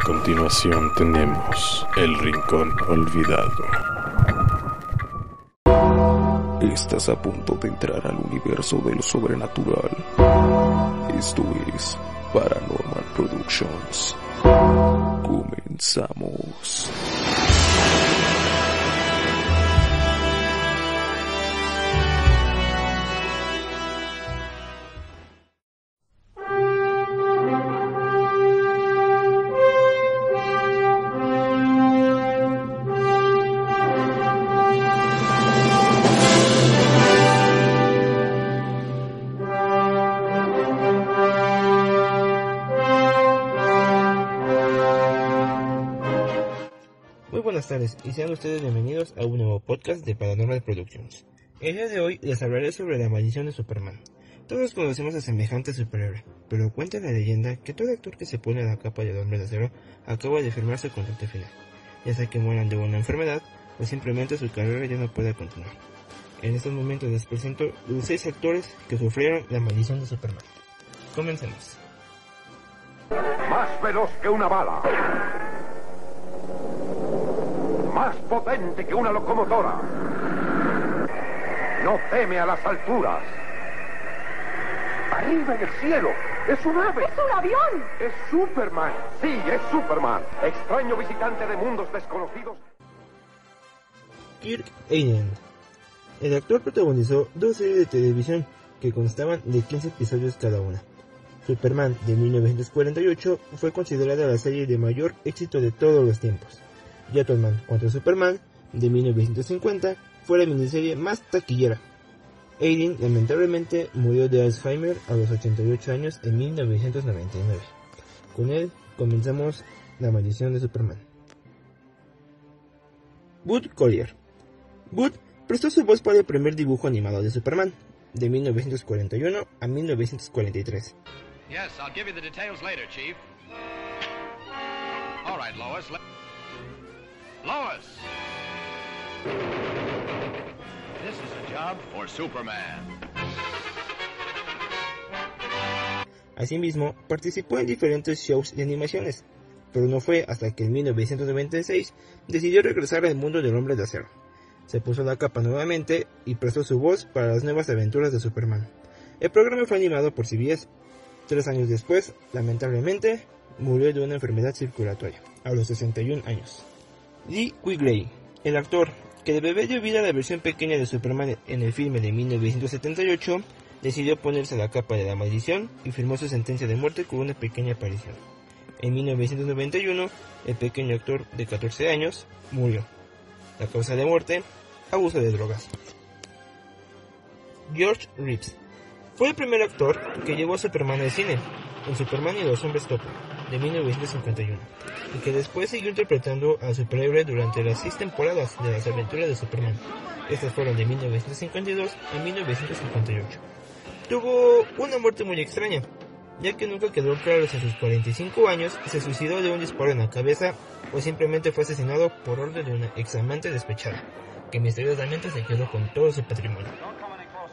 A continuación tenemos El Rincón Olvidado. Estás a punto de entrar al universo de lo sobrenatural. Esto es Paranormal Productions. Comenzamos. Tardes y sean ustedes bienvenidos a un nuevo podcast de Paranormal Productions. El día de hoy les hablaré sobre la maldición de Superman. Todos conocemos a semejante superhéroe, pero cuenta la leyenda que todo actor que se pone la capa de hombre de acero acaba de firmar su contrato final, ya sea que mueran de una enfermedad o simplemente su carrera ya no pueda continuar. En estos momentos les presento los seis actores que sufrieron la maldición de Superman. Comencemos. Más veloz que una bala. Más potente que una locomotora. No teme a las alturas. Arriba en el cielo. Es un ave. ¡Es un avión! Es Superman. Sí, es Superman. Extraño visitante de mundos desconocidos. Kirk Allen. El actor protagonizó dos series de televisión que constaban de 15 episodios cada una. Superman de 1948 fue considerada la serie de mayor éxito de todos los tiempos. Gentleman contra Superman de 1950 fue la miniserie más taquillera. Aiden lamentablemente murió de Alzheimer a los 88 años en 1999. Con él comenzamos la maldición de Superman. Bud Collier. Bud prestó su voz para el primer dibujo animado de Superman, de 1941 a 1943. Yes, I'll give you the details later, Chief. Lois. Lois! This is a job for Superman. Asimismo, participó en diferentes shows y animaciones, pero no fue hasta que en 1996 decidió regresar al mundo del hombre de acero. Se puso la capa nuevamente y prestó su voz para las nuevas aventuras de Superman. El programa fue animado por CBS. Tres años después, lamentablemente, murió de una enfermedad circulatoria, a los 61 años. Lee Quigley, el actor que de bebé dio vida a la versión pequeña de Superman en el filme de 1978, decidió ponerse la capa de la maldición y firmó su sentencia de muerte con una pequeña aparición. En 1991, el pequeño actor de 14 años murió. La causa de muerte, abuso de drogas. George Reeves fue el primer actor que llevó a Superman al cine, en Superman y los Hombres Topo, de 1951, y que después siguió interpretando al superhéroe durante las seis temporadas de las aventuras de Superman. Estas fueron de 1952 a 1958. Tuvo una muerte muy extraña, ya que nunca quedó claro si a sus 45 años se suicidó de un disparo en la cabeza o simplemente fue asesinado por orden de una ex amante despechada, que misteriosamente se quedó con todo su patrimonio.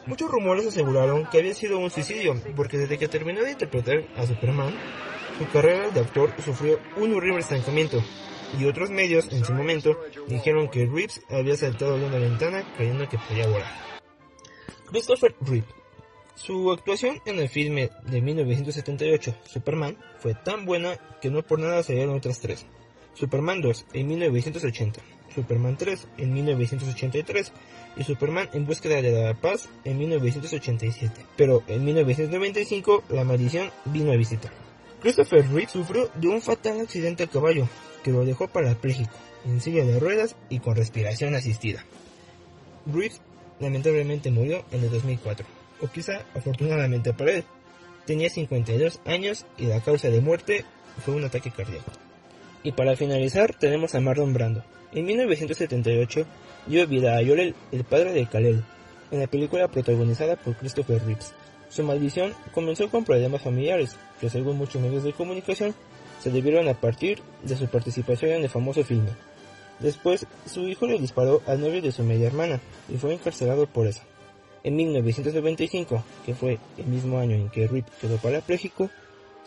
Muchos rumores aseguraron que había sido un suicidio, porque desde que terminó de interpretar a Superman, su carrera de actor sufrió un horrible estancamiento, y otros medios en su momento dijeron que Reeves había saltado de una ventana creyendo que podía volar. Christopher Reeve. Su actuación en el filme de 1978, Superman, fue tan buena que no por nada salieron otras tres. Superman 2 en 1980, Superman 3 en 1983 y Superman en búsqueda de la paz en 1987. Pero en 1995 la maldición vino a visitar. Christopher Reeve sufrió de un fatal accidente a caballo que lo dejó parapléjico, en silla de ruedas y con respiración asistida. Reeve lamentablemente murió en el 2004, o quizá afortunadamente para él. Tenía 52 años y la causa de muerte fue un ataque cardíaco. Y para finalizar tenemos a Marlon Brando. En 1978 dio vida a Yorel, el padre de Kal-El, en la película protagonizada por Christopher Reeves. Su maldición comenzó con problemas familiares, que según muchos medios de comunicación se debieron a partir de su participación en el famoso filme. Después, su hijo le disparó al novio de su media hermana y fue encarcelado por eso. En 1995, que fue el mismo año en que Rip quedó parapléjico,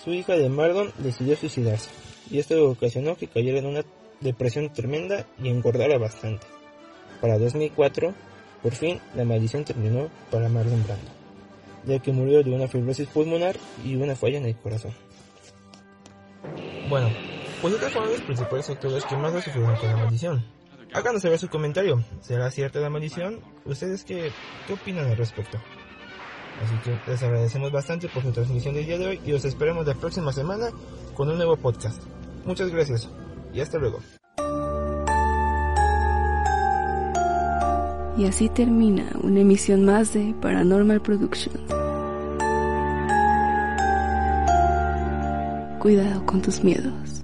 su hija de Mardon decidió suicidarse, y esto ocasionó que cayera en una depresión tremenda y engordara bastante. Para 2004, por fin, la maldición terminó para Marlon Brando, ya que murió de una fibrosis pulmonar y una falla en el corazón. Bueno, pues estos fueron los principales actores que más lo sufrieron con la maldición. Háganos saber su comentario. ¿Será cierta la maldición? ¿Ustedes qué, qué opinan al respecto? Así que les agradecemos bastante por su transmisión del día de hoy y os esperamos la próxima semana con un nuevo podcast. Muchas gracias y hasta luego. Y así termina una emisión más de Paranormal Productions. Cuidado con tus miedos.